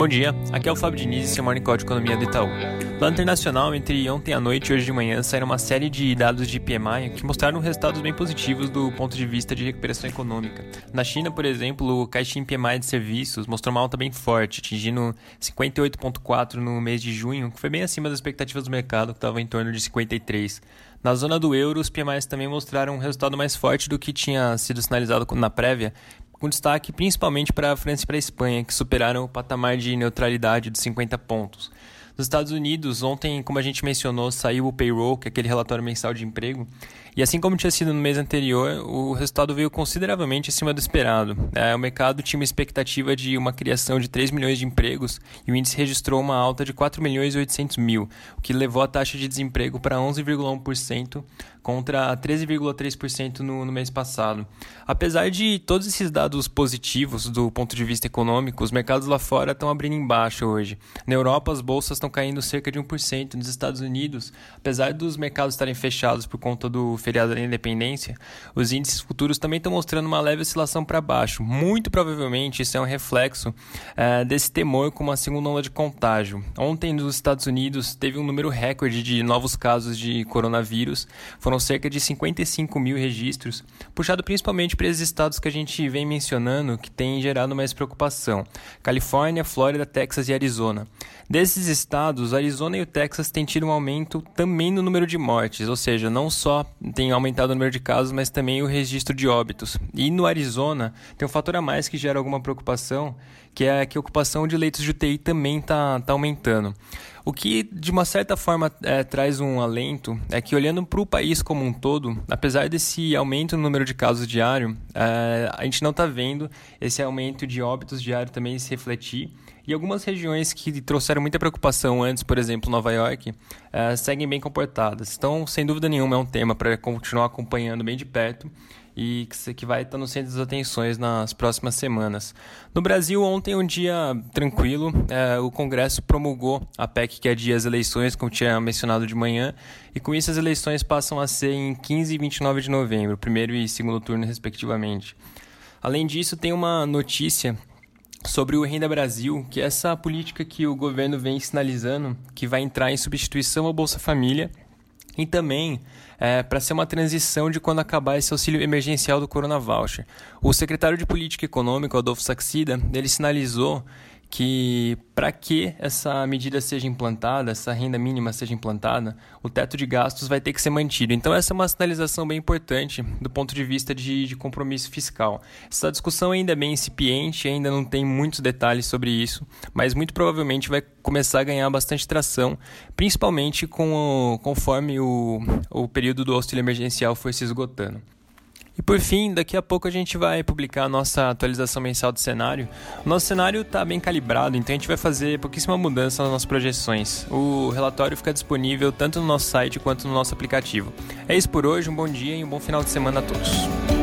Bom dia, aqui é o Fábio Diniz e seu Morning Call de Economia do Itaú. No internacional, entre ontem à noite e hoje de manhã, saíram uma série de dados de PMI que mostraram resultados bem positivos do ponto de vista de recuperação econômica. Na China, por exemplo, o Caixin PMI de serviços mostrou uma alta bem forte, atingindo 58,4 no mês de junho, que foi bem acima das expectativas do mercado, que estava em torno de 53. Na zona do euro, os PMIs também mostraram um resultado mais forte do que tinha sido sinalizado na prévia, com destaque principalmente para a França e para a Espanha, que superaram o patamar de neutralidade de 50 pontos. Nos Estados Unidos, ontem, como a gente mencionou, saiu o payroll, que é aquele relatório mensal de emprego, e assim como tinha sido no mês anterior, o resultado veio consideravelmente acima do esperado. É, o mercado tinha uma expectativa de uma criação de 3 milhões de empregos e o índice registrou uma alta de 4 milhões e 800 mil, o que levou a taxa de desemprego para 11,1% contra 13,3% no, no mês passado. Apesar de todos esses dados positivos do ponto de vista econômico, os mercados lá fora estão abrindo embaixo hoje. Na Europa, as bolsas estão caindo cerca de 1%. Nos Estados Unidos, apesar dos mercados estarem fechados por conta do feriado da independência, os índices futuros também estão mostrando uma leve oscilação para baixo. Muito provavelmente isso é um reflexo é, desse temor com uma segunda onda de contágio. Ontem, nos Estados Unidos, teve um número recorde de novos casos de coronavírus. Foram cerca de 55 mil registros, puxado principalmente para esses estados que a gente vem mencionando que têm gerado mais preocupação: Califórnia, Flórida, Texas e Arizona. Desses estados, Arizona e o Texas têm tido um aumento também no número de mortes, ou seja, não só tem aumentado o número de casos, mas também o registro de óbitos. E no Arizona, tem um fator a mais que gera alguma preocupação, que é que a ocupação de leitos de UTI também está tá aumentando. O que, de uma certa forma, é, traz um alento é que, olhando para o país como um todo, apesar desse aumento no número de casos diário, é, a gente não está vendo esse aumento de óbitos diário também se refletir. E algumas regiões que trouxeram muita preocupação antes, por exemplo, Nova York, é, seguem bem comportadas. Então, sem dúvida nenhuma, é um tema para continuar acompanhando bem de perto e que vai estar no centro das atenções nas próximas semanas. No Brasil, ontem, um dia tranquilo, é, o Congresso promulgou a PEC que adia as eleições, como tinha mencionado de manhã, e com isso as eleições passam a ser em 15 e 29 de novembro, primeiro e segundo turno, respectivamente. Além disso, tem uma notícia sobre o Renda Brasil, que é essa política que o governo vem sinalizando que vai entrar em substituição ao Bolsa Família e também é, para ser uma transição de quando acabar esse auxílio emergencial do Corona Voucher. O secretário de Política Econômica, Adolfo Saxida, ele sinalizou que para que essa medida seja implantada, essa renda mínima seja implantada, o teto de gastos vai ter que ser mantido. Então essa é uma sinalização bem importante do ponto de vista de, de compromisso fiscal. Essa discussão ainda é bem incipiente, ainda não tem muitos detalhes sobre isso, mas muito provavelmente vai começar a ganhar bastante tração, principalmente com o, conforme o, o período do auxílio emergencial for se esgotando. E por fim, daqui a pouco a gente vai publicar a nossa atualização mensal do cenário. O nosso cenário está bem calibrado, então a gente vai fazer pouquíssima mudança nas nossas projeções. O relatório fica disponível tanto no nosso site quanto no nosso aplicativo. É isso por hoje, um bom dia e um bom final de semana a todos.